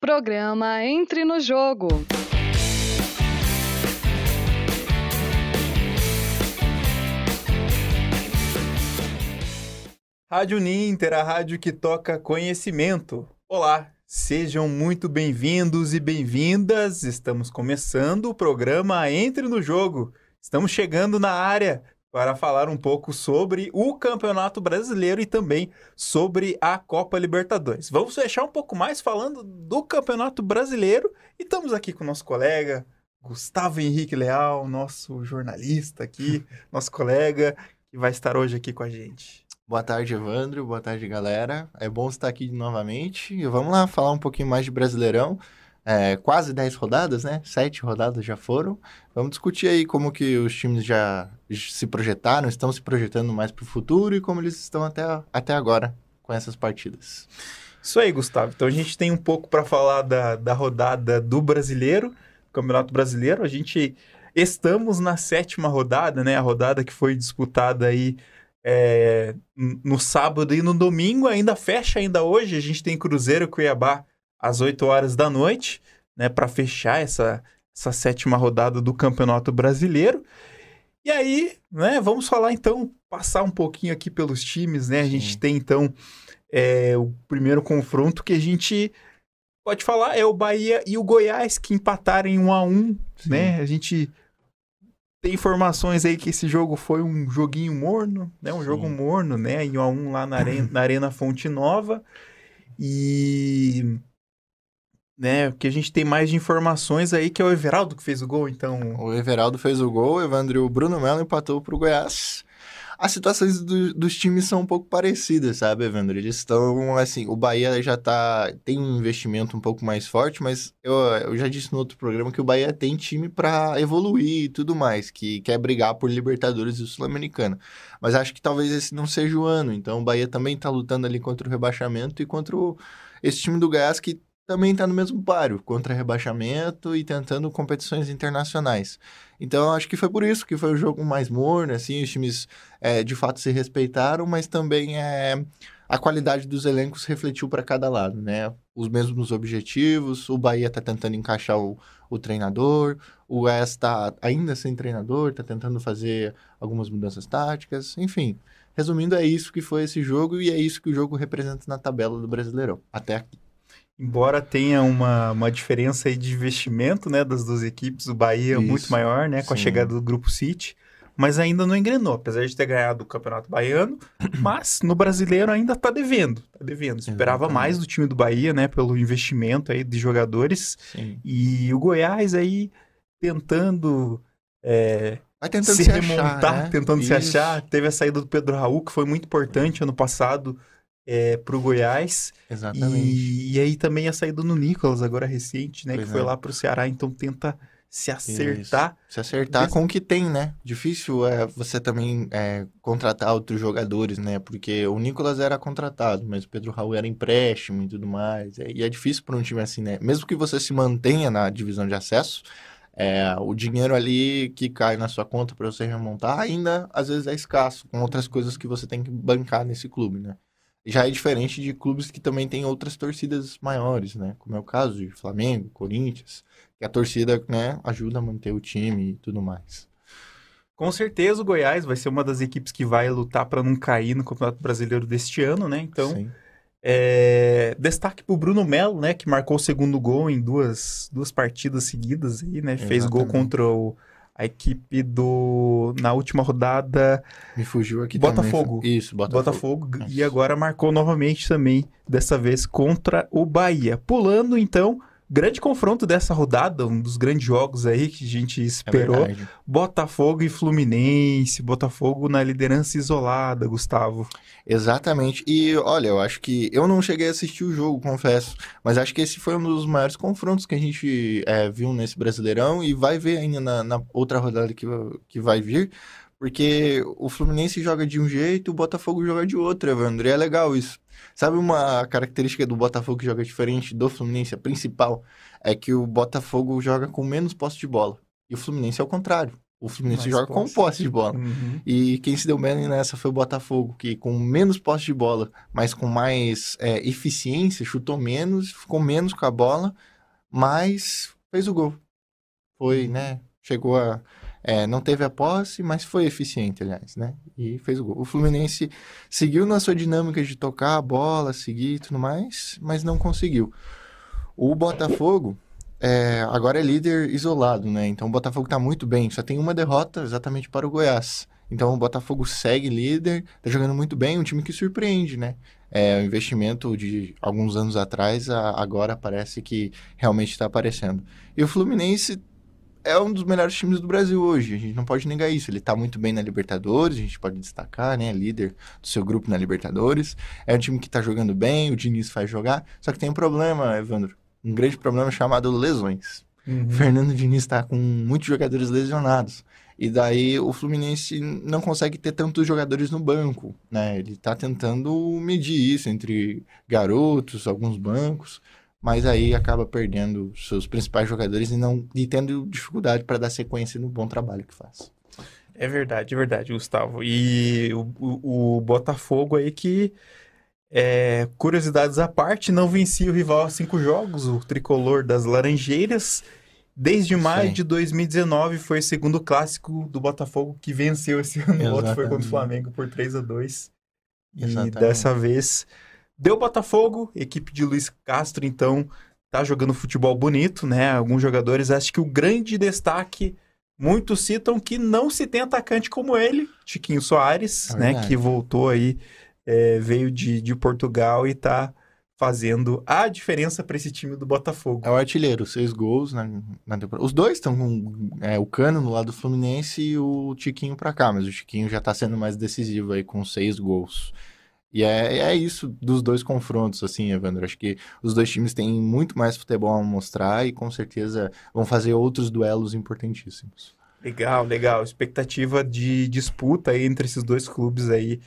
Programa Entre no Jogo. Rádio Ninter, a rádio que toca conhecimento. Olá, sejam muito bem-vindos e bem-vindas. Estamos começando o programa Entre no Jogo. Estamos chegando na área para falar um pouco sobre o Campeonato Brasileiro e também sobre a Copa Libertadores. Vamos fechar um pouco mais falando do Campeonato Brasileiro e estamos aqui com o nosso colega Gustavo Henrique Leal, nosso jornalista aqui, nosso colega que vai estar hoje aqui com a gente. Boa tarde, Evandro. Boa tarde, galera. É bom estar aqui novamente. E vamos lá falar um pouquinho mais de Brasileirão. É, quase 10 rodadas, né? Sete rodadas já foram. Vamos discutir aí como que os times já se projetaram, estão se projetando mais para o futuro e como eles estão até, até agora com essas partidas. Isso aí, Gustavo. Então a gente tem um pouco para falar da, da rodada do brasileiro, Campeonato Brasileiro. A gente estamos na sétima rodada, né? A rodada que foi disputada aí é, no sábado e no domingo, ainda fecha ainda hoje. A gente tem Cruzeiro Cuiabá às 8 horas da noite, né, para fechar essa, essa sétima rodada do Campeonato Brasileiro. E aí, né, vamos falar então, passar um pouquinho aqui pelos times, né? A gente tem então é, o primeiro confronto que a gente pode falar é o Bahia e o Goiás que empataram em 1 a 1, Sim. né? A gente tem informações aí que esse jogo foi um joguinho morno, né? Um Sim. jogo morno, né? Em 1 a 1 lá na Arena, na Arena Fonte Nova. E né, que a gente tem mais de informações aí que é o Everaldo que fez o gol, então. O Everaldo fez o gol, o Evandro o Bruno Melo empatou pro Goiás as situações do, dos times são um pouco parecidas, sabe, Evandro? Eles estão, assim, o Bahia já tá, tem um investimento um pouco mais forte, mas eu, eu já disse no outro programa que o Bahia tem time para evoluir e tudo mais, que quer brigar por Libertadores e Sul-Americana. Mas acho que talvez esse não seja o ano, então o Bahia também tá lutando ali contra o rebaixamento e contra o, esse time do Goiás que também está no mesmo páreo, contra rebaixamento e tentando competições internacionais. Então, acho que foi por isso que foi o jogo mais morno, assim, os times é, de fato se respeitaram, mas também é, a qualidade dos elencos refletiu para cada lado, né? Os mesmos objetivos, o Bahia está tentando encaixar o, o treinador, o West está ainda sem treinador, está tentando fazer algumas mudanças táticas, enfim. Resumindo, é isso que foi esse jogo e é isso que o jogo representa na tabela do Brasileirão, até aqui. Embora tenha uma, uma diferença aí de investimento, né, das duas equipes, o Bahia é muito maior, né, com Sim. a chegada do Grupo City, mas ainda não engrenou, apesar de ter ganhado o Campeonato Baiano, mas no Brasileiro ainda está devendo, tá devendo. Esperava Exatamente. mais do time do Bahia, né, pelo investimento aí de jogadores, Sim. e o Goiás aí tentando... É, Vai tentando se, se remontar, achar, né? tentando Isso. se achar. Teve a saída do Pedro Raul, que foi muito importante ano passado é, para o Goiás. Exatamente. E, e, aí também a saída no Nicolas, agora recente, né? Pois que foi é. lá para o Ceará, então tenta se acertar. Isso. Se acertar Des... com o que tem, né? Difícil é você também é, contratar outros jogadores, né? Porque o Nicolas era contratado, mas o Pedro Raul era empréstimo e tudo mais. É, e é difícil para um time assim, né? Mesmo que você se mantenha na divisão de acesso, é, o dinheiro ali que cai na sua conta para você remontar ainda às vezes é escasso, com outras coisas que você tem que bancar nesse clube, né? Já é diferente de clubes que também têm outras torcidas maiores, né? Como é o caso de Flamengo, Corinthians, que a torcida, né, ajuda a manter o time e tudo mais. Com certeza o Goiás vai ser uma das equipes que vai lutar para não cair no Campeonato Brasileiro deste ano, né? Então, é... destaque para o Bruno Melo, né, que marcou o segundo gol em duas, duas partidas seguidas aí, né? Exatamente. Fez gol contra o a equipe do. Na última rodada. Me fugiu aqui Botafogo. Também. Isso, Botafogo. Botafogo. E agora marcou novamente também, dessa vez contra o Bahia. Pulando então grande confronto dessa rodada, um dos grandes jogos aí que a gente esperou. É Botafogo e Fluminense, Botafogo na liderança isolada, Gustavo. Exatamente. E olha, eu acho que eu não cheguei a assistir o jogo, confesso, mas acho que esse foi um dos maiores confrontos que a gente é, viu nesse Brasileirão e vai ver ainda na, na outra rodada que, que vai vir. Porque o Fluminense joga de um jeito, o Botafogo joga de outro, Evandro. E é legal isso. Sabe uma característica do Botafogo que joga diferente do Fluminense? A principal é que o Botafogo joga com menos posse de bola. E o Fluminense é o contrário. O Fluminense Mais joga com posse. posse de bola. Uhum. E quem se deu bem nessa foi o Botafogo, que com menos posse de bola, mas com mais é, eficiência, chutou menos, ficou menos com a bola, mas fez o gol. Foi, né? Chegou a. é, não teve a posse, mas foi eficiente, aliás, né? E fez o gol. O Fluminense seguiu na sua dinâmica de tocar a bola, seguir e tudo mais, mas não conseguiu. O Botafogo é, agora é líder isolado, né? Então o Botafogo tá muito bem, só tem uma derrota exatamente para o Goiás. Então o Botafogo segue líder, tá jogando muito bem, um time que surpreende, né? É, o investimento de alguns anos atrás, a- agora parece que realmente está aparecendo. E o Fluminense é um dos melhores times do Brasil hoje, a gente não pode negar isso. Ele tá muito bem na Libertadores, a gente pode destacar, né? Líder do seu grupo na Libertadores. É um time que tá jogando bem, o Diniz faz jogar. Só que tem um problema, Evandro. Um grande problema chamado lesões. Uhum. Fernando Diniz está com muitos jogadores lesionados. E daí o Fluminense não consegue ter tantos jogadores no banco, né? Ele tá tentando medir isso entre garotos, alguns bancos, mas aí acaba perdendo seus principais jogadores e não e tendo dificuldade para dar sequência no bom trabalho que faz. É verdade, é verdade, Gustavo. E o, o, o Botafogo aí que, é, curiosidades à parte, não vencia o rival há cinco jogos, o tricolor das Laranjeiras. Desde maio Sim. de 2019 foi o segundo clássico do Botafogo que venceu esse ano. O outro foi contra o. Flamengo por 3 a 2 E Exatamente. dessa vez deu Botafogo, equipe de Luiz Castro, então tá jogando futebol bonito, né? Alguns jogadores, acho que o grande destaque, muitos citam que não se tem atacante como ele, Chiquinho Soares, É né? Que voltou aí, é, veio de, de Portugal e tá fazendo a diferença para esse time do Botafogo. É o artilheiro, seis gols na, na temporada. Os dois estão com é, o Cano no lado do Fluminense e o Tiquinho pra cá, mas o Tiquinho já tá sendo mais decisivo aí com seis gols. E é, é isso dos dois confrontos, assim, Evandro. Acho que os dois times têm muito mais futebol a mostrar e com certeza vão fazer outros duelos importantíssimos. Legal, legal. Expectativa de disputa aí entre esses dois clubes aí.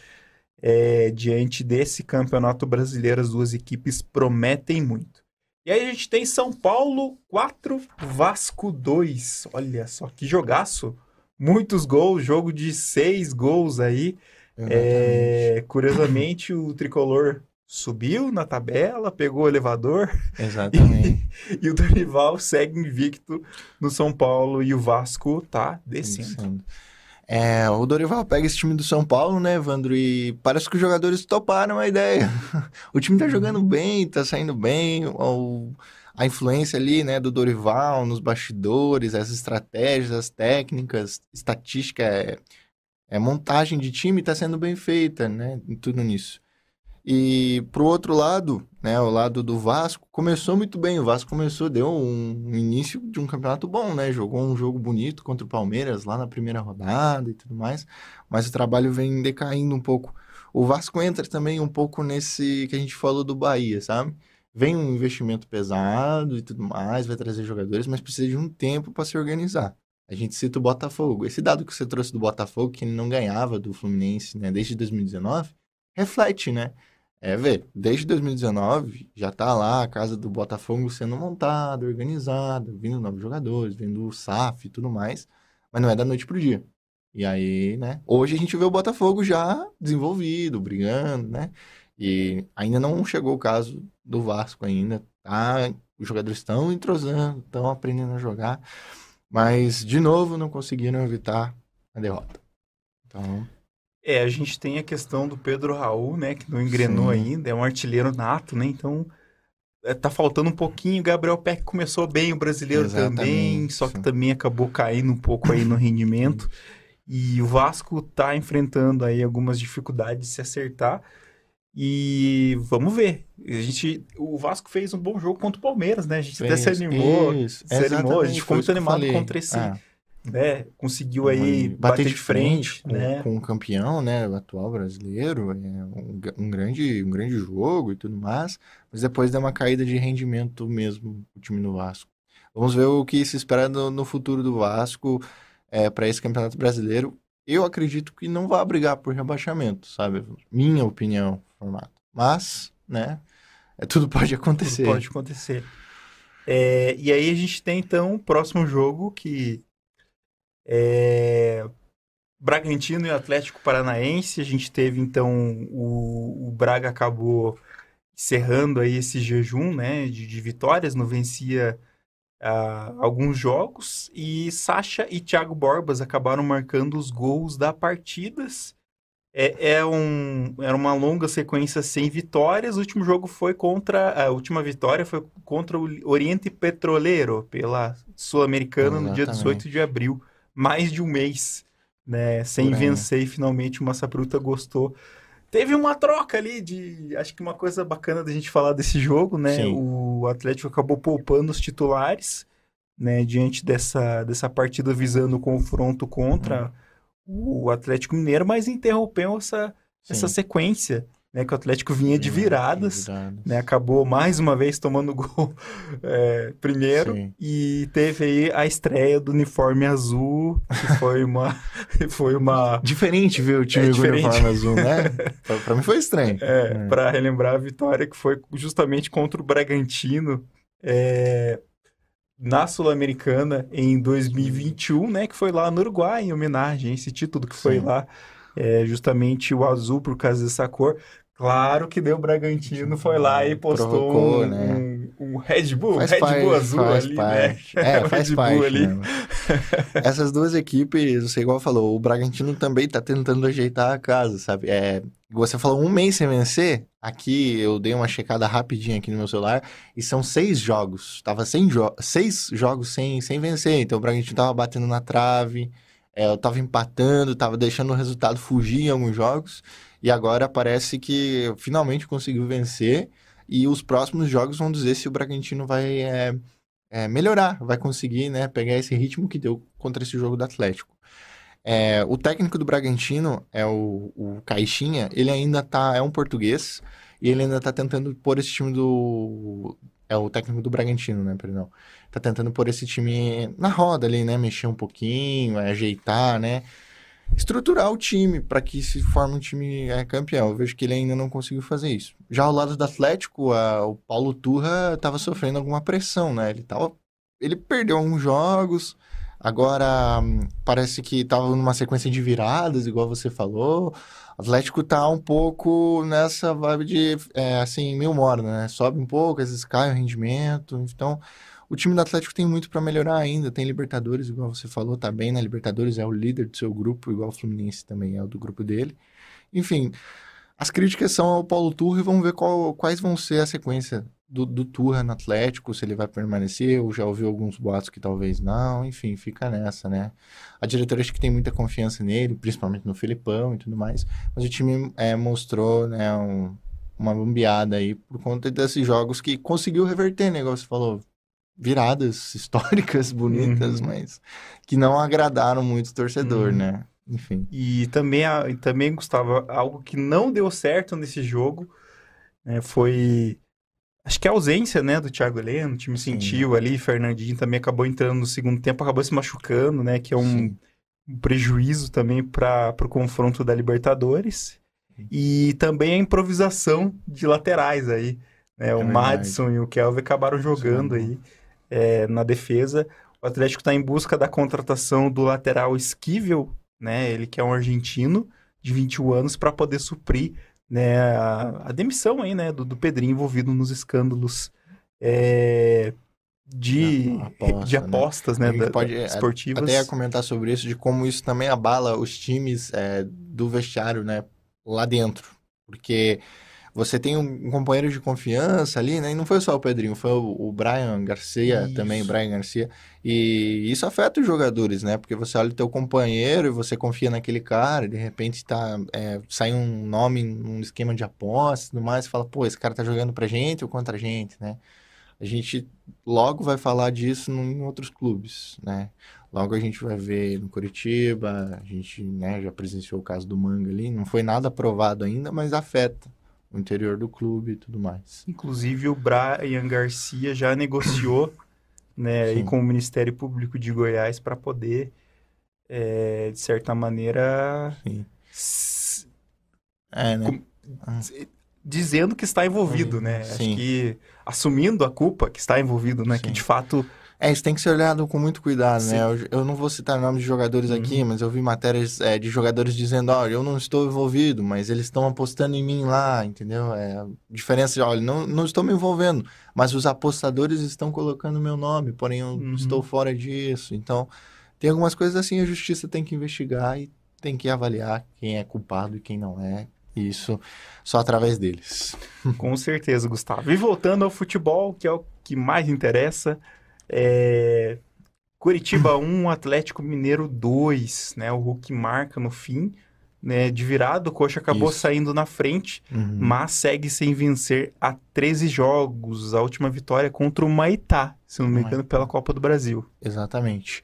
é, diante desse campeonato brasileiro, as duas equipes prometem muito. E aí a gente tem São Paulo 4, Vasco 2. Olha só que jogaço. Muitos gols, jogo de seis gols aí. É, curiosamente, o tricolor subiu na tabela, pegou o elevador Exatamente. e o Dorival segue invicto no São Paulo e o Vasco tá descendo. Descendo. É, o Dorival pega esse time do São Paulo, né, Evandro? E parece que os jogadores toparam a ideia. O time tá jogando bem, tá saindo bem. O, a influência ali, né, do Dorival nos bastidores, as estratégias, as técnicas, estatística, é, é montagem de time tá sendo bem feita, né? Tudo nisso. E pro outro lado, né, o lado do Vasco, começou muito bem. O Vasco começou, deu um início de um campeonato bom, né? Jogou um jogo bonito contra o Palmeiras lá na primeira rodada e tudo mais. Mas o trabalho vem decaindo um pouco. O Vasco entra também um pouco nesse que a gente falou do Bahia, sabe? Vem um investimento pesado e tudo mais, vai trazer jogadores, mas precisa de um tempo para se organizar. A gente cita o Botafogo. Esse dado que você trouxe do Botafogo, que não ganhava do Fluminense, né, desde 2019, reflete, né? É, ver, desde 2019 já tá lá a casa do Botafogo sendo montada, organizada, vindo novos jogadores, vindo o SAF e tudo mais, mas não é da noite pro dia. E aí, né? Hoje a gente vê o Botafogo já desenvolvido, brigando, né? E ainda não chegou o caso do Vasco ainda, tá? Os jogadores estão entrosando, estão aprendendo a jogar, mas de novo não conseguiram evitar a derrota. Então, É, a gente tem a questão do Pedro Raul, né, que não engrenou Sim. ainda, é um artilheiro nato, né, então é, tá faltando um pouquinho, o Gabriel Peck começou bem, o brasileiro também, Exatamente, só que também acabou caindo um pouco aí no rendimento, e o Vasco tá enfrentando aí algumas dificuldades de se acertar, e vamos ver, a gente, o Vasco fez um bom jogo contra o Palmeiras, né, a gente até se fez- animou, isso, se animou, a gente ficou foi muito animado contra esse, Ah. né, conseguiu aí bater, de frente, com, né, com o campeão, né, o atual brasileiro, é um, um grande, um grande jogo e tudo mais, mas depois deu uma caída de rendimento mesmo o time do Vasco. Vamos ver o que se espera no, no futuro do Vasco é, para esse campeonato brasileiro. Eu acredito que não vai brigar por rebaixamento, sabe? Minha opinião, formato. Mas, né, é, tudo pode acontecer. Tudo pode acontecer. É, e aí a gente tem então o próximo jogo que É... Bragantino e Atlético Paranaense, a gente teve então o, o Braga acabou encerrando aí esse jejum, né, de, de vitórias, não vencia uh, alguns jogos e Sacha e Thiago Borbas acabaram marcando os gols da partidas. É, é um, era uma longa sequência sem vitórias. O último jogo foi contra. A última vitória foi contra o Oriente Petroleiro, pela Sul-Americana, no dia 18 de abril. Mais de um mês, né? Sem vencer, e finalmente o Massapruta gostou. Teve uma troca ali de. Acho que uma coisa bacana da gente falar desse jogo, né? Sim. O Atlético acabou poupando os titulares, né? Diante dessa, dessa partida visando o confronto contra. Hum o Atlético Mineiro, mas interrompeu essa, essa sequência. Né, que o Atlético vinha de viradas, né, acabou mais uma vez tomando gol é, primeiro Sim. e teve aí a estreia do uniforme azul, que foi uma foi uma diferente ver o time é, com uniforme azul, né? pra, mim foi estranho. É, é. para relembrar a vitória que foi justamente contra o Bragantino, é, na Sul-Americana em 2021, né? Que foi lá no Uruguai, em homenagem a esse título que foi Sim. lá. É, justamente o azul por causa dessa cor. Claro que deu Bragantino, foi lá e postou Provocou, um, né? um, um, Red Bull, faz Red parte, Bull azul ali, parte. né? É, faz Red parte, Bull ali. Essas duas equipes, você igual falou, o Bragantino também tá tentando ajeitar a casa, sabe? É, você falou um mês sem vencer, aqui eu dei uma checada rapidinha aqui no meu celular, e são seis jogos, tava sem jo seis jogos sem, sem vencer, então o Bragantino tava batendo na trave, é, eu tava empatando, tava deixando o resultado fugir em alguns jogos, e agora parece que finalmente conseguiu vencer. E os próximos jogos vão dizer se o Bragantino vai é, é, melhorar, vai conseguir né, pegar esse ritmo que deu contra esse jogo do Atlético. É, o técnico do Bragantino é o, o Caixinha, ele ainda tá, é um português, e ele ainda tá tentando pôr esse time do. É o técnico do Bragantino, né? Perdão. Tá tentando pôr esse time na roda ali, né? Mexer um pouquinho, ajeitar, né? estruturar o time para que se forme um time é, campeão. Eu vejo que ele ainda não conseguiu fazer isso. Já ao lado do Atlético, a, o Paulo Turra estava sofrendo alguma pressão, né? Ele tava, ele perdeu alguns jogos. Agora hum, parece que estava numa sequência de viradas, igual você falou. Atlético tá um pouco nessa vibe de, é, assim, meio morno, né? Sobe um pouco, às vezes cai o rendimento. Então, o time do Atlético tem muito para melhorar ainda. Tem Libertadores, igual você falou, tá bem na Libertadores, é o líder do seu grupo, igual o Fluminense também é o do grupo dele. Enfim, as críticas são ao Paulo Turra e vamos ver qual, quais vão ser a sequência do, do Turra no Atlético, se ele vai permanecer, ou já ouviu alguns boatos que talvez não, enfim, fica nessa, né? A diretoria acho que tem muita confiança nele, principalmente no Filipão e tudo mais, mas o time é, mostrou, né, um, uma bombeada aí por conta desses jogos que conseguiu reverter, né, igual você falou, viradas históricas, bonitas, uhum. mas que não agradaram muito o torcedor, uhum. né? Enfim. E também, também, Gustavo, algo que não deu certo nesse jogo né, foi. Acho que a ausência, né, do Thiago Heleno, o time Sim. sentiu ali, Fernandinho também acabou entrando no segundo tempo, acabou se machucando, né, que é um, um prejuízo também para o confronto da Libertadores. E também a improvisação de laterais aí, né, é o. Madison e o Kelvin acabaram jogando Sim. aí é, na defesa. O Atlético está em busca da contratação do lateral Esquivel, né? Ele que é um argentino de 21 anos para poder suprir né, a, a, demissão aí, né, do, do Pedrinho envolvido nos escândalos é, de, Aposta, de né? apostas, né, né da, pode é, esportivas. Até ia comentar sobre isso, de como isso também abala os times é, do vestiário, né, lá dentro. Porque você tem um companheiro de confiança ali, né? E não foi só o Pedrinho, foi o, o Brian Garcia isso. também, o Brian Garcia. E isso afeta os jogadores, né? Porque você olha o teu companheiro e você confia naquele cara, e de repente tá, é, sai um nome num esquema de aposta e tudo mais, e fala, pô, esse cara tá jogando pra gente ou contra a gente, né? A gente logo vai falar disso em outros clubes, né? Logo a gente vai ver no Curitiba, a gente né, já presenciou o caso do Manga ali, não foi nada aprovado ainda, mas afeta o interior do clube e tudo mais. Inclusive o Brian Garcia já negociou né, e com o Ministério Público de Goiás para poder, é, de certa maneira, é, né? com, ah. dizendo que está envolvido, né? Sim. Acho que assumindo a culpa que está envolvido, né? Sim. Que de fato É, isso tem que ser olhado com muito cuidado, Sim. né? Eu, eu não vou citar nomes de jogadores aqui, Uhum. mas eu vi matérias é, de jogadores dizendo, olha, eu não estou envolvido, mas eles estão apostando em mim lá, entendeu? É, a diferença de, olha, não, não estou me envolvendo, mas os apostadores estão colocando meu nome, porém eu Uhum. estou fora disso. Então, tem algumas coisas assim, a justiça tem que investigar e tem que avaliar quem é culpado e quem não é. Isso só através deles. Com certeza, Gustavo. E voltando ao futebol, que é o que mais interessa, é... Curitiba 1, Atlético Mineiro 2, né? O Hulk marca no fim, né? De virada, o Coxa acabou Isso. saindo na frente, Uhum. mas segue sem vencer há 13 jogos. A última vitória contra o Maitá, se não me engano, pela Copa do Brasil. Exatamente.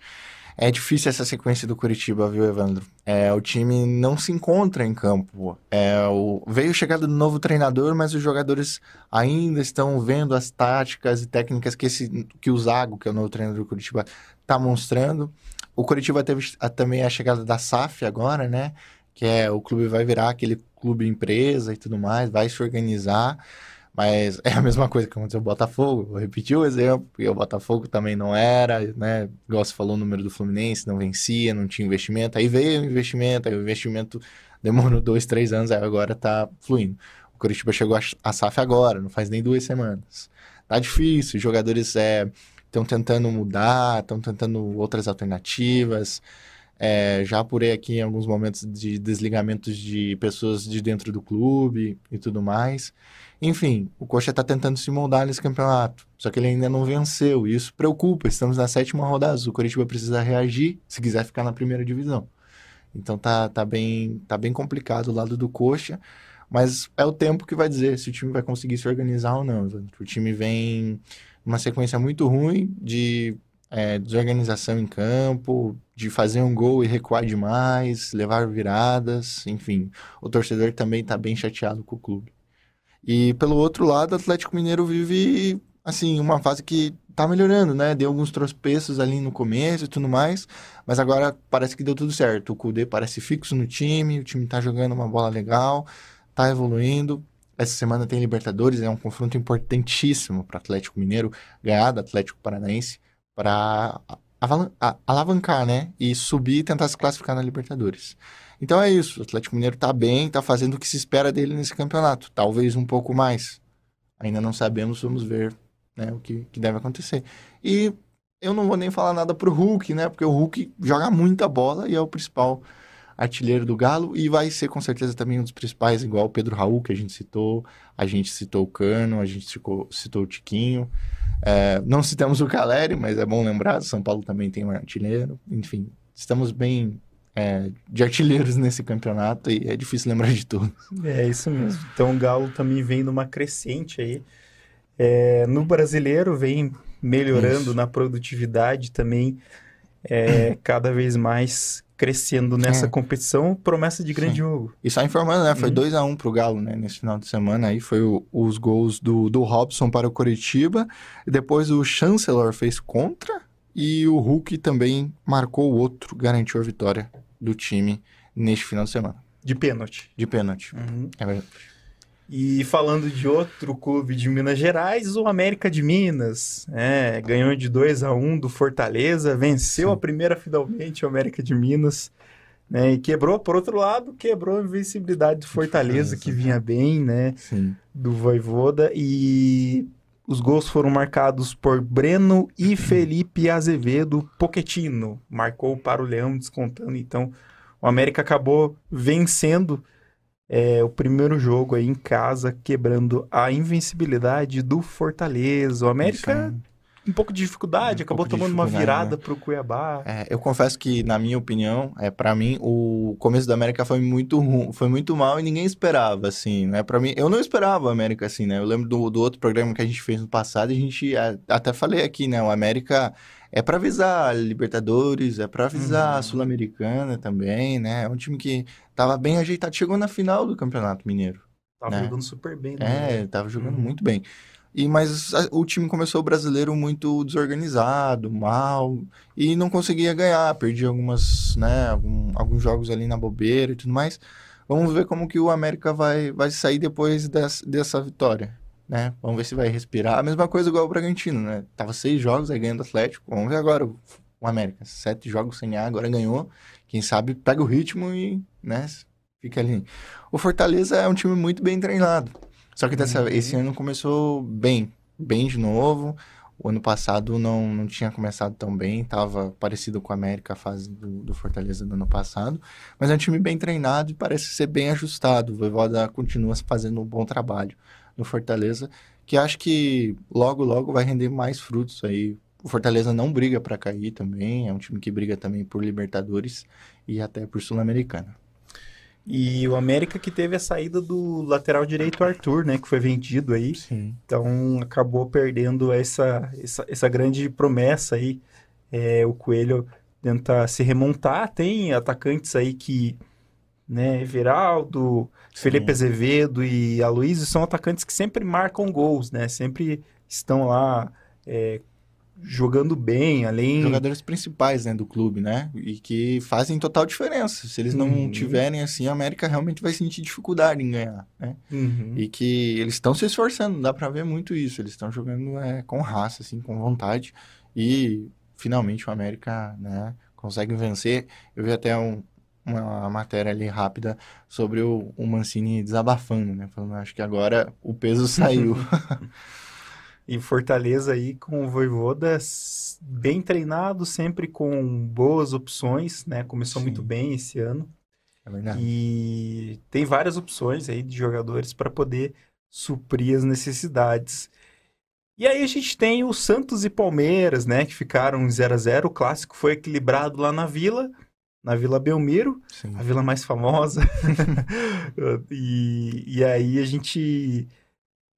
É difícil essa sequência do Curitiba, viu, Evandro? É, o time não se encontra em campo. É, o... Veio a chegada do novo treinador, mas os jogadores ainda estão vendo as táticas e técnicas que, esse... que o Zago, que é o novo treinador do Curitiba, está mostrando. O Curitiba teve a- também a chegada da SAF agora, né? Que é o clube vai virar aquele clube empresa e tudo mais, vai se organizar. Mas é a mesma coisa que aconteceu com o Botafogo. Vou repetir o exemplo, porque o Botafogo também não era, né? Igual você falou, o número do Fluminense não vencia, não tinha investimento. Aí veio o investimento, aí o investimento demorou dois, três anos, aí agora tá fluindo. O Curitiba chegou a, SAF agora, não faz nem duas semanas. Tá difícil, os jogadores estão tentando mudar, estão tentando outras alternativas. É, já apurei aqui em alguns momentos de desligamentos de pessoas de dentro do clube e tudo mais. Enfim, o Coxa está tentando se moldar nesse campeonato, só que ele ainda não venceu, e isso preocupa. Estamos na sétima rodada, o Curitiba precisa reagir se quiser ficar na primeira divisão. Então tá, tá, bem, tá bem complicado o lado do Coxa, mas é o tempo que vai dizer se o time vai conseguir se organizar ou não. O time vem numa sequência muito ruim de é, desorganização em campo, de fazer um gol e recuar demais, levar viradas, enfim. O torcedor também está bem chateado com o clube. E pelo outro lado, o Atlético Mineiro vive, assim, uma fase que tá melhorando, né? Deu alguns tropeços ali no começo e tudo mais, mas agora parece que deu tudo certo. O Kudê parece fixo no time, o time tá jogando uma bola legal, tá evoluindo. Essa semana tem Libertadores, é um confronto importantíssimo para Atlético Mineiro ganhar do Atlético Paranaense para alavancar, né? E subir e tentar se classificar na Libertadores. Então é isso. O Atlético Mineiro tá bem, tá fazendo o que se espera dele nesse campeonato. Talvez um pouco mais. Ainda não sabemos, vamos ver né, o que, que deve acontecer. E eu não vou nem falar nada pro Hulk, né? Porque o Hulk joga muita bola e é o principal artilheiro do Galo e vai ser com certeza também um dos principais, igual o Pedro Raul, que a gente citou, a gente citou o Cano, a gente citou, citou o Tiquinho. É, não citamos o Caleri, mas é bom lembrar, São Paulo também tem um artilheiro. Enfim, estamos bem é, de artilheiros nesse campeonato e é difícil lembrar de tudo. É isso mesmo. Então o Galo também vem numa crescente aí. É, no brasileiro vem melhorando Isso. na produtividade também, é, cada vez mais crescendo nessa É. competição. Promessa de grande Sim. jogo. E só informando, né? Foi Uhum. 2 a 1 pro Galo, né? Nesse final de semana aí. Foi o- os gols do, do Robson para o Coritiba. Depois o Chancellor fez contra. E o Hulk também marcou o outro, garantiu a vitória do time neste final de semana. De pênalti. De pênalti. Uhum. É verdade. E falando de outro clube de Minas Gerais, o América de Minas. É, ganhou de 2 a 1 do Fortaleza, venceu Sim. a primeira finalmente o América de Minas. Né, e quebrou, por outro lado, quebrou a invencibilidade do Fortaleza, que vinha bem, né? Sim. do Voivoda e os gols foram marcados por Breno e Felipe Azevedo Poquetino. Marcou para o Leão, descontando. Então, o América acabou vencendo é, o primeiro jogo aí em casa, quebrando a invencibilidade do Fortaleza. O América, um pouco de dificuldade, Um acabou tomando uma virada né? para o Cuiabá. É, eu confesso que, na minha opinião, é para mim, o começo da América foi muito ruim, foi muito mal e ninguém esperava, assim, né? Para mim, eu não esperava o América assim, né? Eu lembro do, do outro programa que a gente fez no passado, e a gente é, até falei aqui, né? O América é para visar a Libertadores, é para visar Uhum. a Sul-Americana também, né? É um time que tava bem ajeitado, chegou na final do Campeonato Mineiro. Tava né? jogando super bem. né? É, tava jogando Uhum. muito bem. E, mas a- o time começou o brasileiro muito desorganizado, mal, e não conseguia ganhar. Perdi algumas, né, algum- alguns jogos ali na bobeira e tudo mais. Vamos ver como que o América vai, vai sair depois dessa, dessa vitória. né? Vamos ver se vai respirar. A mesma coisa igual o Bragantino, né? Tava seis jogos aí ganhando o Atlético. Vamos ver agora o, o América. Sete jogos sem A, agora ganhou. Quem sabe pega o ritmo e, né? Fica ali. O Fortaleza é um time muito bem treinado. Só que dessa, Uhum. esse ano começou bem, bem de novo. O ano passado não, não tinha começado tão bem, tava parecido com a América a fase do, do Fortaleza do ano passado. Mas é um time bem treinado e parece ser bem ajustado. O Voivoda continua fazendo um bom trabalho no Fortaleza, que acho que logo, logo vai render mais frutos aí. O Fortaleza não briga para cair também, é um time que briga também por Libertadores e até por Sul-Americana. E o América que teve a saída do lateral direito Arthur, né? Que foi vendido aí. Sim. Então acabou perdendo essa, essa, essa grande promessa aí. É, o Coelho tenta se remontar. Tem atacantes aí que, né, Everaldo, Felipe Azevedo e Aloysio são atacantes que sempre marcam gols, né? Sempre estão lá é, jogando bem, além... Jogadores principais, né, do clube, né? E que fazem total diferença. Se eles não Uhum. tiverem assim, a América realmente vai sentir dificuldade em ganhar, né? Uhum. E que eles estão se esforçando, dá pra ver muito isso. Eles estão jogando é, com raça, assim, com vontade. E finalmente o América, né, consegue vencer. Eu vi até um- uma matéria ali rápida sobre o, o Mancini desabafando, né? Falando, acho que agora o peso saiu. E Fortaleza aí com o Voivoda bem treinado, sempre com boas opções, né? Começou muito Sim. bem esse ano. É verdade. E tem várias opções aí de jogadores para poder suprir as necessidades. E aí a gente tem o Santos e Palmeiras, né, que ficaram em 0 a 0. O clássico foi equilibrado lá na Vila, na Vila Belmiro, Sim. a vila mais famosa. e, e aí a gente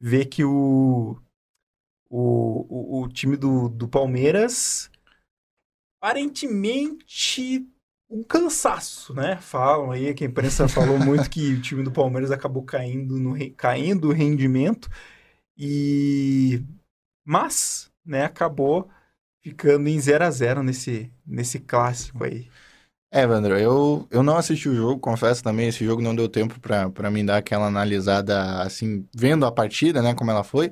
vê que o, o, o, time do, do Palmeiras aparentemente um cansaço, né? Falam aí, que a imprensa falou muito que o time do Palmeiras acabou caindo no caindo o rendimento e mas, né, acabou ficando em 0 a 0 nesse nesse clássico aí. É, Evandro, eu, eu não assisti o jogo, confesso também, esse jogo não deu tempo pra mim dar aquela analisada, assim, vendo a partida, né, como ela foi,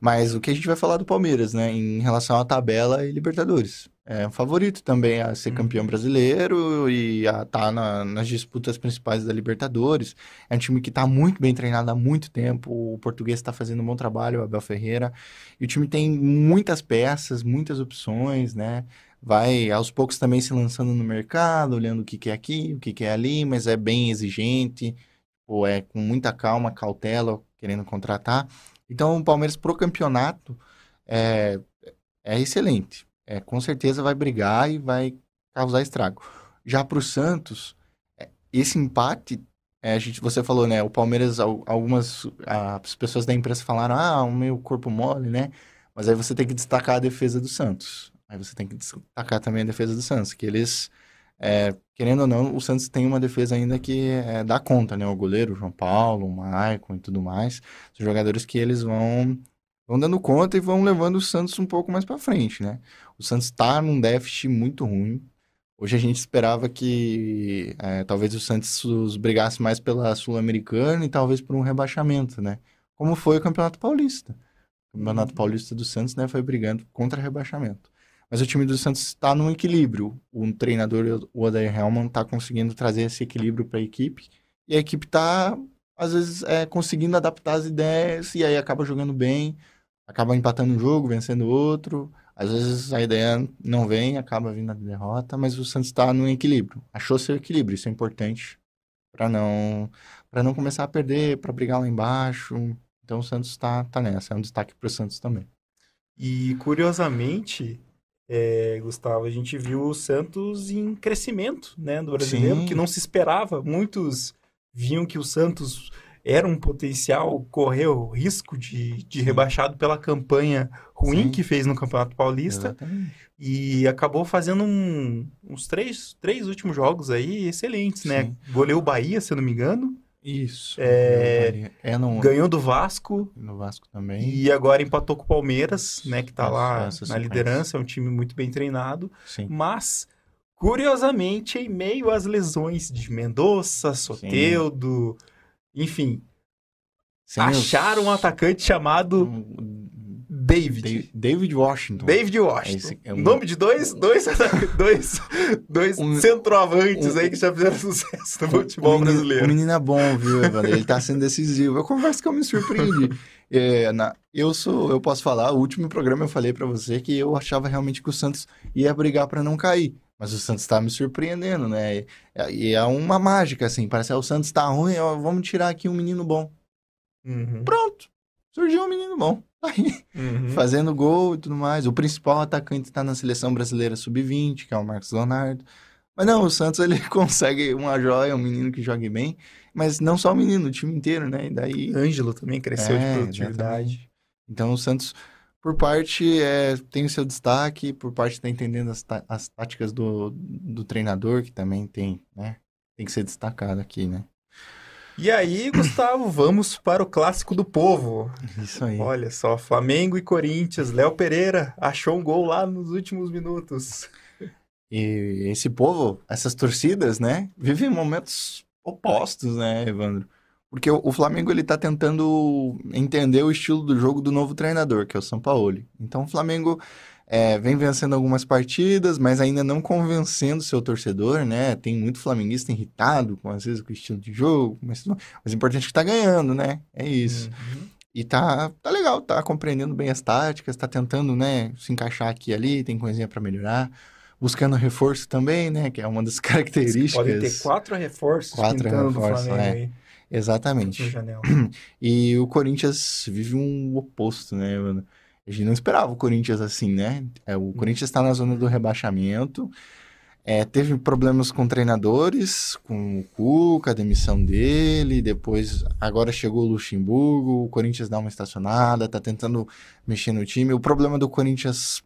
mas o que a gente vai falar do Palmeiras, né, em relação à tabela e Libertadores. É um favorito também a ser Uhum. campeão brasileiro e a estar na- nas disputas principais da Libertadores. É um time que está muito bem treinado há muito tempo, o português está fazendo um bom trabalho, o Abel Ferreira, e o time tem muitas peças, muitas opções, né, vai aos poucos também se lançando no mercado, olhando o que que é aqui, o que que é ali, mas é bem exigente, ou é com muita calma, cautela, querendo contratar. Então, o Palmeiras pro campeonato é, é excelente. É, com certeza vai brigar e vai causar estrago. Já pro Santos, é, esse empate, é, a gente, você falou, né? O Palmeiras, al- algumas as pessoas da imprensa falaram, ah, o meu corpo mole, né? Mas aí você tem que destacar a defesa do Santos. Aí você tem que destacar também a defesa do Santos, que eles, é, querendo ou não, o Santos tem uma defesa ainda que é, dá conta, né? O goleiro, o João Paulo, o Maicon e tudo mais. São jogadores que eles vão, vão dando conta e vão levando o Santos um pouco mais para frente, né? O Santos tá num déficit muito ruim. Hoje a gente esperava que é, talvez o Santos brigasse mais pela Sul-Americana e talvez por um rebaixamento, né? Como foi o Campeonato Paulista. O Campeonato Uhum. Paulista do Santos, né, foi brigando contra rebaixamento. Mas o time do Santos está num equilíbrio. O treinador, o Odair Helman, está conseguindo trazer esse equilíbrio para a equipe. E a equipe está, às vezes, é, conseguindo adaptar as ideias e aí acaba jogando bem, acaba empatando um jogo, vencendo outro. Às vezes a ideia não vem, acaba vindo a derrota, mas o Santos está num equilíbrio. Achou seu equilíbrio, isso é importante para não para não começar a perder, para brigar lá embaixo. Então o Santos está tá nessa, é um destaque para o Santos também. E curiosamente, é, Gustavo, a gente viu o Santos em crescimento, né, do brasileiro, Sim. que não se esperava. Muitos viam que o Santos era um potencial, correu risco de, de rebaixado pela campanha ruim Sim. que fez no Campeonato Paulista Exatamente. e acabou fazendo um- uns três, três últimos jogos aí excelentes, né? Sim. Goleou o Bahia, se eu não me engano, Isso. É, É no, ganhou do Vasco, no Vasco também. e agora empatou com o Palmeiras, né? Que tá Essa- lá na liderança, é um time muito bem treinado. Sim. Mas, curiosamente, em meio às lesões de Mendonça, Soteudo, enfim, os- Acharam um atacante chamado David. Da- David Washington. David Washington. Esse é um- Nome de dois, dois, dois, dois Um- centroavantes um- aí que já fizeram sucesso no futebol menino, brasileiro. O menino é bom, viu, Evandro? Ele tá sendo decisivo. Eu confesso que eu me surpreendi. É, na- eu sou, eu posso falar, o último programa eu falei pra você que eu achava realmente que o Santos ia brigar pra não cair. Mas o Santos tá me surpreendendo, né? E, e é uma mágica, assim. Parece que o Santos tá ruim, ó, vamos tirar aqui um menino bom. Uhum, Pronto. Surgiu um menino bom. Aí, uhum. fazendo gol e tudo mais. O principal atacante está na seleção brasileira sub-20, que é o Marcos Leonardo. Mas não, o Santos ele consegue uma joia, um menino que jogue bem, mas não só o menino, o time inteiro, né? E daí, Ângelo também cresceu É, de produtividade. então o Santos, por parte, é, tem o seu destaque, por parte está entendendo as, as táticas do, do treinador, que também tem, né? Tem que ser destacado aqui, né? E aí, Gustavo, vamos para o clássico do povo. Isso aí. Olha só, Flamengo e Corinthians. Léo Pereira achou um gol lá nos últimos minutos. E esse povo, essas torcidas, né, vivem momentos opostos, né, Evandro? Porque o Flamengo ele tá tentando entender o estilo do jogo do novo treinador, que é o Sampaoli. Então o Flamengo é, vem vencendo algumas partidas, mas ainda não convencendo seu torcedor, né? Tem muito flamenguista irritado com às vezes com o estilo de jogo, mas, mas o importante é que tá ganhando, né? É isso. Uhum. E tá, tá legal, tá compreendendo bem as táticas, tá tentando, né, se encaixar aqui e ali, tem coisinha pra melhorar. Buscando reforço também, né, que é uma das características. Podem ter quatro reforços Quatro reforços, Flamengo é. aí Exatamente. E o Corinthians vive um oposto, né, mano? A gente não esperava o Corinthians assim, né? É, o Corinthians tá na zona do rebaixamento. É, teve problemas com treinadores, com o Cuca, a demissão dele, depois agora chegou o Luxemburgo, o Corinthians dá uma estacionada, tá tentando mexer no time. O problema do Corinthians,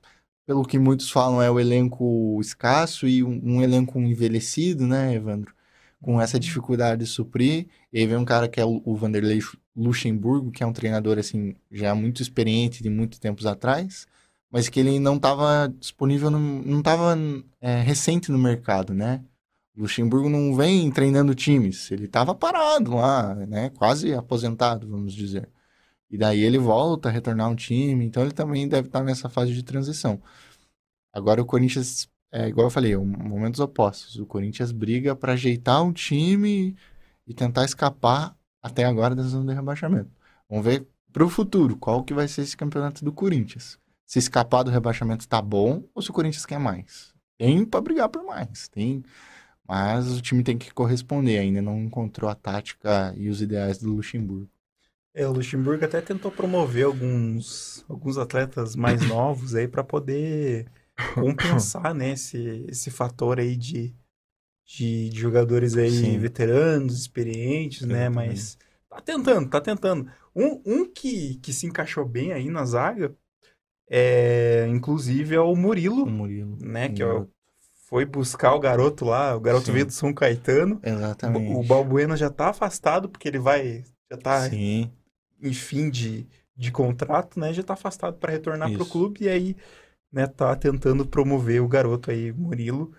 pelo que muitos falam, é o elenco escasso e um, um elenco envelhecido, né, Evandro? Com essa dificuldade de suprir. E aí vem um cara que é o o Vanderlei Luxemburgo, que é um treinador, assim, já muito experiente de muitos tempos atrás, mas que ele não estava disponível, no- não estava recente no mercado, né? Luxemburgo não vem treinando times, ele estava parado lá, né? Quase aposentado, vamos dizer. E daí ele volta a retornar um time, então ele também deve estar nessa fase de transição. Agora o Corinthians, é igual eu falei, é momentos opostos. O Corinthians briga para ajeitar um time e tentar escapar até agora da zona de rebaixamento. Vamos ver para o futuro qual que vai ser esse campeonato do Corinthians. Se escapar do rebaixamento tá bom ou se o Corinthians quer mais. Tem para brigar por mais, tem. Mas o time tem que corresponder, ainda não encontrou a tática e os ideais do Luxemburgo. É, o Luxemburgo até tentou promover alguns, alguns atletas mais novos aí para poder compensar, né, esse, esse fator aí de, de, de jogadores aí Sim. veteranos, experientes, né, Exatamente. mas tá tentando, tá tentando. Um, um que, que se encaixou bem aí na zaga, é, inclusive, é o Murilo, O Murilo. né, que é o- foi buscar o garoto lá, o garoto Sim. veio do São Caetano, Exatamente. o Balbuena já tá afastado, porque ele vai, já tá Sim. em fim de, de contrato, né, já tá afastado para retornar pro Isso. clube e aí, né, tá tentando promover o garoto aí, Murilo.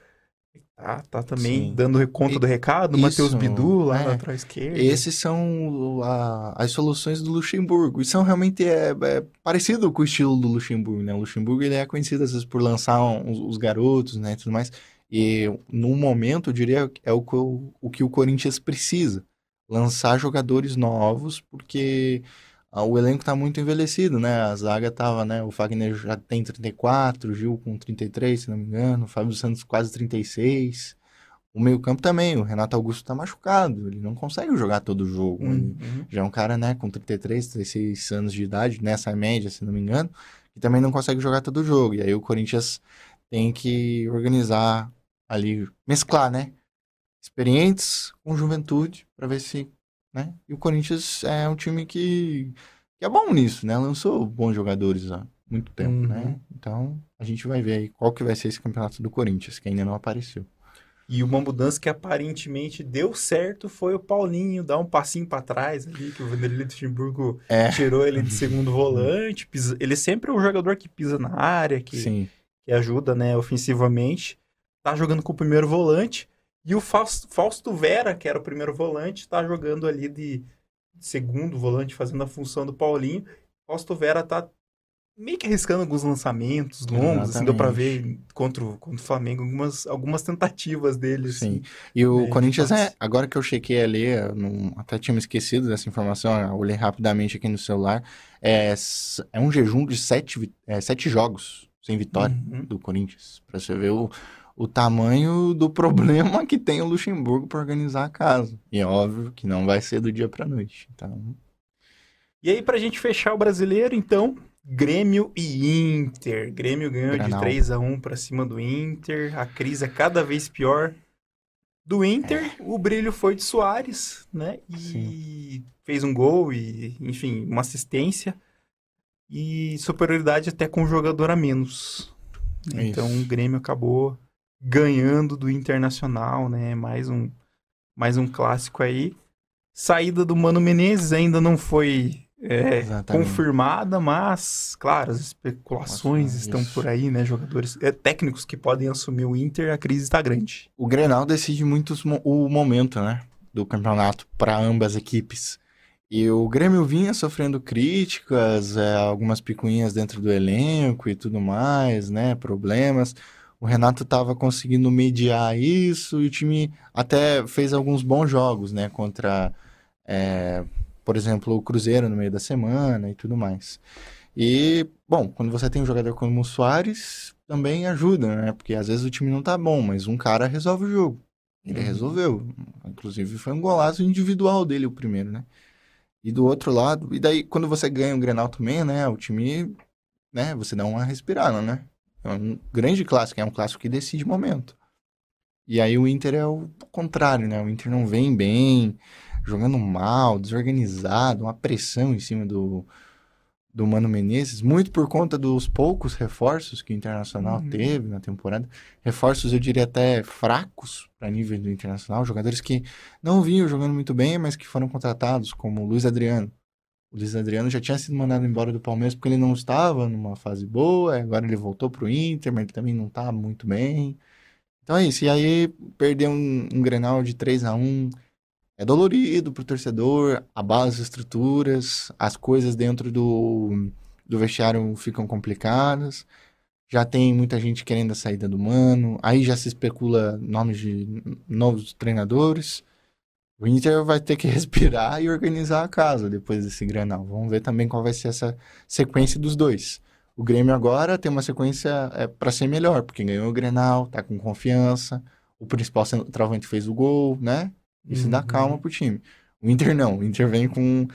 Tá, tá também Sim. dando conta E- do recado, Matheus Bidu lá é. lateral esquerda. Esses são a- as soluções do Luxemburgo. E são realmente é, é parecido com o estilo do Luxemburgo, né? O Luxemburgo ele é conhecido às vezes por lançar um- os, os garotos, né, e tudo mais. E no momento, eu diria, é o, que o, o que o Corinthians precisa. Lançar jogadores novos, porque ah, o elenco tá muito envelhecido, né? A zaga tava, né? O Fagner já tem 34, o Gil com 33, se não me engano, o Fábio Santos quase 36. O meio-campo também, o Renato Augusto tá machucado, ele não consegue jogar todo o jogo. Uhum. já é um cara, né, com 33, 36 anos de idade, nessa média, se não me engano, que também não consegue jogar todo o jogo. E aí o Corinthians tem que organizar ali, mesclar, né? Experientes com juventude, para ver se, né? E o Corinthians é um time que, que é bom nisso, né? Lançou bons jogadores há muito tempo, Uhum. né? Então, a gente vai ver aí qual que vai ser esse campeonato do Corinthians, que ainda não apareceu. E uma mudança que aparentemente deu certo foi o Paulinho dar um passinho para trás ali, que o Vanderlei Luxemburgo É, tirou ele de segundo volante. pisa- Ele sempre é um jogador que pisa na área, que, sim. que ajuda, né, ofensivamente. Tá jogando com o primeiro volante. E o Faus- Fausto Vera, que era o primeiro volante, tá jogando ali de, segundo volante fazendo a função do Paulinho. Fausto Vera tá meio que arriscando alguns lançamentos longos, assim, deu pra ver contra, o, contra o Flamengo algumas, algumas tentativas dele, assim. Sim. E o É, Corinthians é, agora que eu chequei ali, eu não- até tinha me esquecido dessa informação, eu olhei rapidamente aqui no celular, é, é um jejum de sete, é, sete jogos sem vitória Uhum. do Corinthians, pra você ver o, o tamanho do problema que tem o Luxemburgo pra organizar a casa. E é óbvio que não vai ser do dia pra noite. Então, E aí, pra gente fechar o brasileiro, então, Grêmio e Inter. Grêmio ganhou Granal. de 3 a 1 pra cima do Inter. A crise é cada vez pior. Do Inter, o brilho foi de Soares, né? E fez um gol e, enfim, uma assistência. E superioridade até com um jogador a menos. Então, Isso. o Grêmio acabou ganhando do Internacional, né? Mais um, mais um clássico aí. Saída do Mano Menezes ainda não foi é, confirmada, mas, claro, as especulações Isso. estão por aí, né? Jogadores, é, técnicos que podem assumir o Inter, a crise está grande. o Grenal decide muito o momento, né, do campeonato para ambas equipes. E o Grêmio vinha sofrendo críticas, é, algumas picuinhas dentro do elenco e tudo mais, né, problemas. O Renato estava conseguindo mediar isso e o time até fez alguns bons jogos, né, contra, é, por exemplo, o Cruzeiro no meio da semana e tudo mais. E, bom, quando você tem um jogador como o Soares, também ajuda, né? Porque às vezes o time não tá bom, mas um cara resolve o jogo. Ele Uhum. resolveu. Inclusive foi um golaço individual dele o primeiro, né? E do outro lado, e daí quando você ganha o Grenal também, né? O time, né? Você dá uma respirada, né? É um grande clássico, é um clássico que decide momento. E aí o Inter é o contrário, né? O Inter não vem bem, jogando mal, desorganizado, uma pressão em cima do, do Mano Menezes, muito por conta dos poucos reforços que o Internacional Uhum. teve na temporada. Reforços, eu diria até fracos para nível do Internacional, jogadores que não vinham jogando muito bem, mas que foram contratados, como o Luiz Adriano. O Luiz Adriano já tinha sido mandado embora do Palmeiras porque ele não estava numa fase boa, agora ele voltou pro Inter, mas ele também não tá muito bem. Então é isso. E aí, perder um, um Grenal de 3 a 1 é dolorido pro torcedor, abala as estruturas, as coisas dentro do, do vestiário ficam complicadas. Já tem muita gente querendo a saída do Mano, aí já se especula nomes de novos treinadores. O Inter vai ter que respirar e organizar a casa depois desse Grenal. Vamos ver também qual vai ser essa sequência dos dois. O Grêmio agora tem uma sequência é, para ser melhor, porque ganhou o Grenal, tá com confiança. O principal centroavante fez o gol, né? Isso dá Uhum. calma pro time. O Inter não. O Inter vem com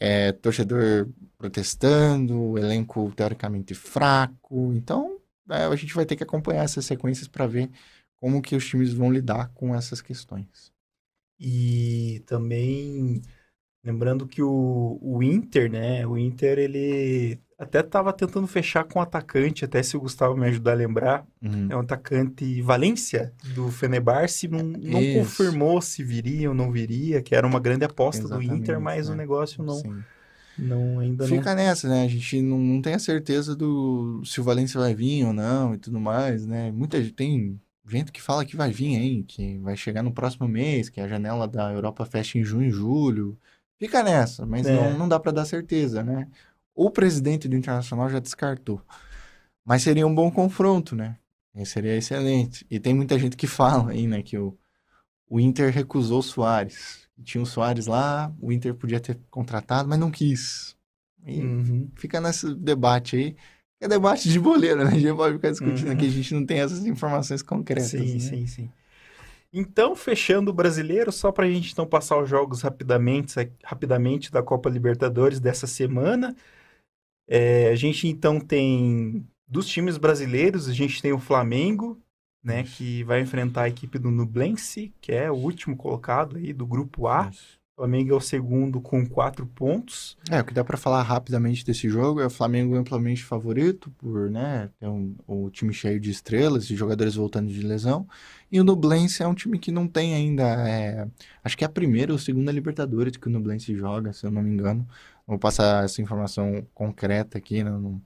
é, torcedor protestando, o elenco teoricamente fraco. Então, é, a gente vai ter que acompanhar essas sequências para ver como que os times vão lidar com essas questões. E também lembrando que o, o Inter, né? O Inter, ele até estava tentando fechar com o atacante, até se o Gustavo me ajudar a lembrar. Uhum. É um atacante Valência, do Fenerbahçe, não, não Isso. confirmou se viria ou não viria, que era uma grande aposta do Exatamente, Inter, mas né? o negócio não, Sim. não ainda Fica nessa, né? A gente não, não tem a certeza do se o Valência vai vir ou não e tudo mais, né? Muita gente tem gente que fala que vai vir, hein? Que vai chegar no próximo mês, que a janela da Europa fecha em junho e julho. Fica nessa, mas É. não, não dá pra dar certeza, né? O presidente do Internacional já descartou. Mas seria um bom confronto, né? E seria excelente. E tem muita gente que fala aí, né, que o, o Inter recusou o Soares. Tinha o Soares lá, o Inter podia ter contratado, mas não quis. E. Uhum. fica nesse debate aí. É debate de boleiro, né? A gente pode ficar discutindo Uhum. aqui, a gente não tem essas informações concretas. Sim, né? sim, sim. Então, fechando o brasileiro, só para a gente então passar os jogos rapidamente, rapidamente da Copa Libertadores dessa semana. É, a gente então tem dos times brasileiros, a gente tem o Flamengo, né, que vai enfrentar a equipe do Nublense, que é o último colocado aí do grupo A. Isso. O Flamengo é o segundo com quatro pontos. É, o que dá pra falar rapidamente desse jogo é o Flamengo amplamente favorito por, né, ter um, o time cheio de estrelas, de jogadores voltando de lesão. E o Nublense é um time que não tem ainda, é, acho que é a primeira ou segunda Libertadores que o Nublense joga, se eu não me engano. Vou passar essa informação concreta aqui, né, não-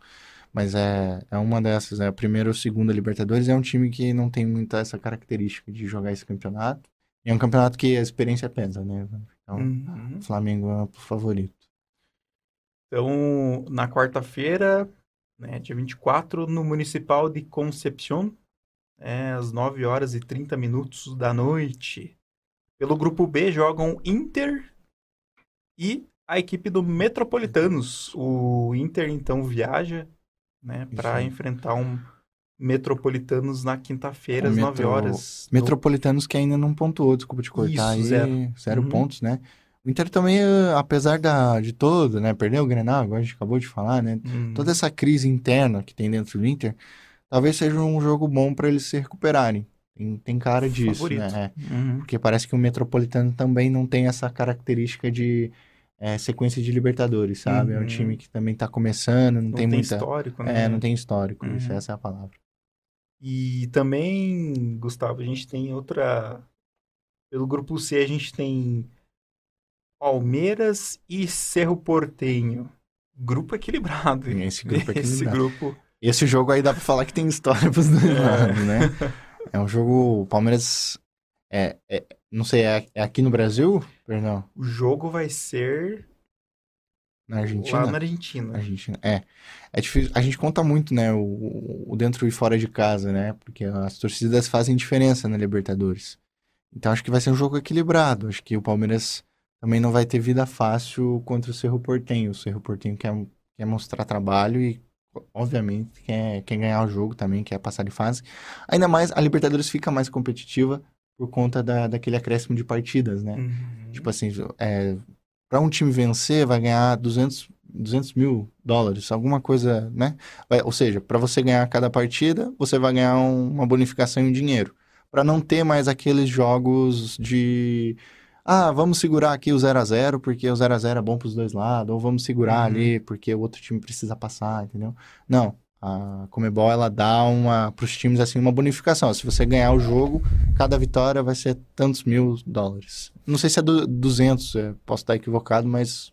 mas é, é uma dessas, é a primeira ou segunda Libertadores. É um time que não tem muita essa característica de jogar esse campeonato. E é um campeonato que a experiência pesa, né? Então, Uhum. Flamengo é o favorito. Então, na quarta-feira, né, dia 24, no Municipal de Concepción, é, às 9 horas e 30 minutos da noite. Pelo grupo B jogam Inter e a equipe do Metropolitanos. O Inter, então, viaja né, para enfrentar um Metropolitanos na quinta-feira, às Metro- 9 horas. Metropolitanos que ainda não pontuou, desculpa te cortar Isso, aí. zero. Uhum. pontos, né? O Inter também, eh, apesar da, de todo, né? Perdeu o Grenal, agora a gente acabou de falar, né? Hum, Toda essa crise interna que tem dentro do Inter, talvez seja um jogo bom para eles se recuperarem. Tem, tem cara disso, Favorito. né? É. uhum. Porque parece que o Metropolitano também não tem essa característica de eh, sequência de Libertadores, sabe? É um Uhum. time que também tá começando, não, Não tem, muita. histórico, né? É, não tem histórico, isso, Uhum. essa é a palavra. E também, Gustavo, a gente tem outra. Pelo grupo C, a gente tem Palmeiras e Cerro Portenho. Grupo equilibrado. hein? Esse grupo é Esse equilibrado. grupo. Esse jogo aí dá pra falar que tem história pros dois É. lados, né? É um jogo. O Palmeiras. É, é- não sei, é, é aqui no Brasil? Perdão, O jogo vai ser na Argentina? lá na Argentina. Argentina. É. É difícil. A gente conta muito, né? O, o dentro e fora de casa, né? Porque as torcidas fazem diferença na Libertadores. Então acho que vai ser um jogo equilibrado. Acho que o Palmeiras também não vai ter vida fácil contra o Cerro Porteño. O Cerro Porteño quer, quer mostrar trabalho e, obviamente, quer, quer ganhar o jogo também, quer passar de fase. Ainda mais, a Libertadores fica mais competitiva por conta da, daquele acréscimo de partidas, né? Uhum. Tipo assim, é, para um time vencer, vai ganhar 200, 200 mil dólares, alguma coisa, né? Vai- ou seja, para você ganhar cada partida, você vai ganhar um- uma bonificação em dinheiro. Para não ter mais aqueles jogos de. Ah, vamos segurar aqui o 0 a 0 porque o 0 a 0 é bom para os dois lados, ou vamos segurar Uhum. ali porque o outro time precisa passar, entendeu? Não. A Comebol ela dá uma para os times assim uma bonificação. Se você ganhar o jogo, cada vitória vai ser tantos mil dólares. Não sei se é du 200, é, posso estar equivocado, mas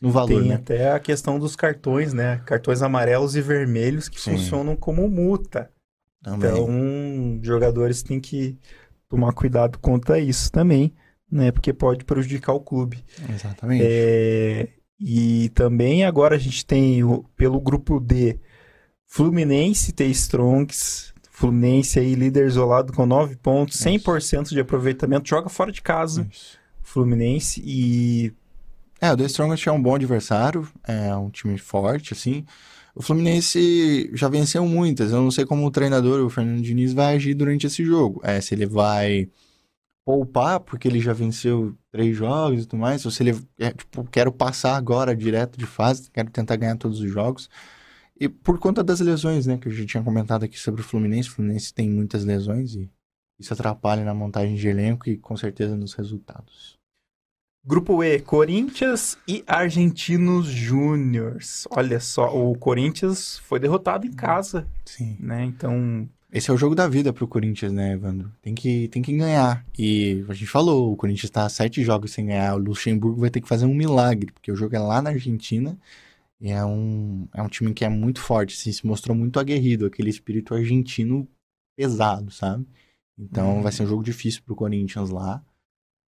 no valor, Tem né? até a questão dos cartões, né? Cartões amarelos e vermelhos que Sim. funcionam como multa. Também. Então, jogadores têm que tomar cuidado contra isso também, né? Porque pode prejudicar o clube. Exatamente. É, e também agora a gente tem pelo grupo D Fluminense T Strongs. Fluminense aí líder isolado com 9 pontos, Isso. 100% de aproveitamento, joga fora de casa. Isso. Fluminense e É, o The Strongest é um bom adversário, é um time forte, assim. O Fluminense já venceu muitas, eu não sei como o treinador, o Fernando Diniz, vai agir durante esse jogo. É, se ele vai poupar, porque ele já venceu três jogos e tudo mais, ou se ele, é, tipo, quero passar agora direto de fase, quero tentar ganhar todos os jogos. E por conta das lesões, né, que eu já tinha comentado aqui sobre o Fluminense, o Fluminense tem muitas lesões e isso atrapalha na montagem de elenco e com certeza nos resultados. Grupo E, Corinthians e Argentinos Júniors. Olha só, o Corinthians foi derrotado em casa, Sim. né? Então, Esse é o jogo da vida pro Corinthians, né, Evandro? Tem que, tem que ganhar. E a gente falou, o Corinthians tá sete jogos sem ganhar. O Luxemburgo vai ter que fazer um milagre, porque o jogo é lá na Argentina. E é um, é um time que é muito forte, assim, se mostrou muito aguerrido, aquele espírito argentino pesado, sabe? Então Uhum. vai ser um jogo difícil pro Corinthians lá.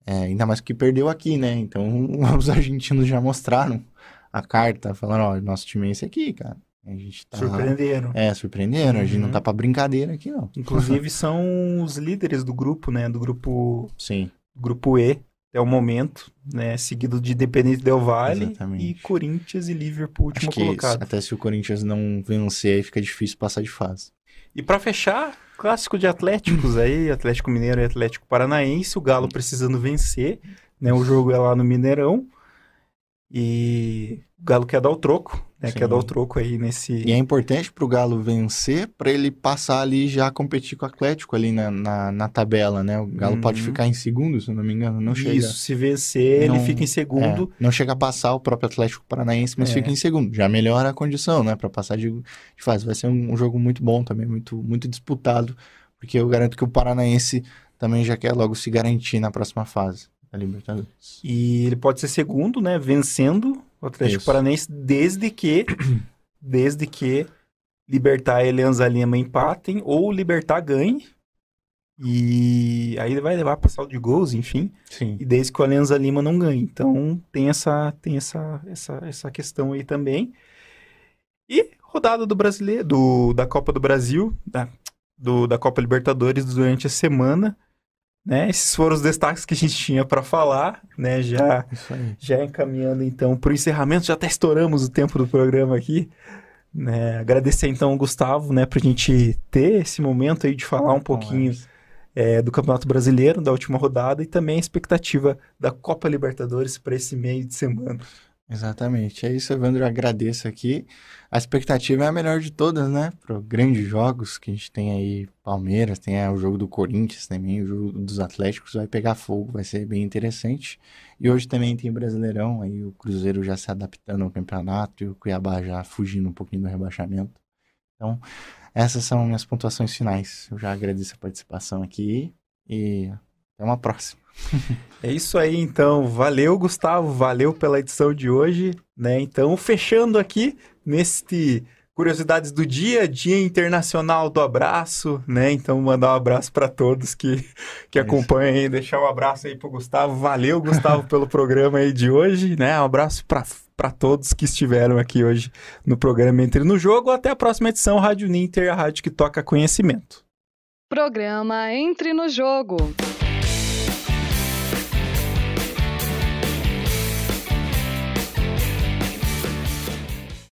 É, ainda mais que perdeu aqui, né? Então os argentinos já mostraram a carta, falando, ó, nosso time é esse aqui, cara. A gente tá... surpreenderam. É, surpreenderam. A gente não Uhum. tá pra brincadeira aqui, não. Inclusive, são os líderes do grupo, né? Do grupo, Sim. grupo E, até o momento, né? Seguido de Independente Del Valle Exatamente. e Corinthians e Liverpool, último Acho colocado. até se o Corinthians não vencer, aí fica difícil passar de fase. E pra fechar, clássico de Atléticos aí, Atlético Mineiro e Atlético Paranaense, o Galo precisando vencer, né? O jogo é lá no Mineirão. E o Galo quer dar o troco, né? Sim. Quer dar o troco aí nesse. E é importante pro Galo vencer pra ele passar ali já competir com o Atlético ali na, na, na tabela, né? O Galo Uhum. pode ficar em segundo, se não me engano. Não chega. Isso, se vencer, Não- ele fica em segundo. É, não chega a passar o próprio Atlético Paranaense, mas É. fica em segundo. Já melhora a condição, né? Pra passar de, de fase. Vai ser um, um jogo muito bom também, muito, muito disputado. Porque eu garanto que o Paranaense também já quer logo se garantir na próxima fase da Libertadores. E ele pode ser segundo, né? Vencendo o Atlético Isso. Paranaense, desde que. desde que Libertar e Alianza Lima empatem ou Libertar ganhe. E aí ele vai levar para saldo de gols, enfim. Sim. E desde que o Alianza Lima não ganhe. Então tem essa tem essa essa, essa questão aí também. E rodada do brasileiro, do, da Copa do Brasil, da, do, da Copa Libertadores durante a semana. Né? Esses foram os destaques que a gente tinha para falar, né? Já, já encaminhando então para o encerramento, já até estouramos o tempo do programa aqui. Né? Agradecer então ao Gustavo, né, para a gente ter esse momento aí de falar um pouquinho é, do Campeonato Brasileiro, da última rodada, e também a expectativa da Copa Libertadores para esse meio de semana. Exatamente. É isso, Evandro. Eu agradeço aqui. A expectativa é a melhor de todas, né? Para grandes jogos que a gente tem aí, Palmeiras, tem aí o jogo do Corinthians também, o jogo dos Atléticos vai pegar fogo, vai ser bem interessante. E hoje também tem Brasileirão, aí o Cruzeiro já se adaptando ao campeonato e o Cuiabá já fugindo um pouquinho do rebaixamento. Então, essas são minhas pontuações finais. Eu já agradeço a participação aqui e até uma próxima. É isso aí, então. Valeu, Gustavo. Valeu pela edição de hoje, né? Então, fechando aqui neste Curiosidades do Dia, Dia Internacional do Abraço, né? Então, mandar um abraço para todos que, que É acompanham aí, deixar um abraço aí pro Gustavo. Valeu, Gustavo, pelo programa aí de hoje, né? Um abraço para todos que estiveram aqui hoje no programa Entre no Jogo. Até a próxima edição, Rádio Ninter, a rádio que toca conhecimento. Programa Entre no Jogo.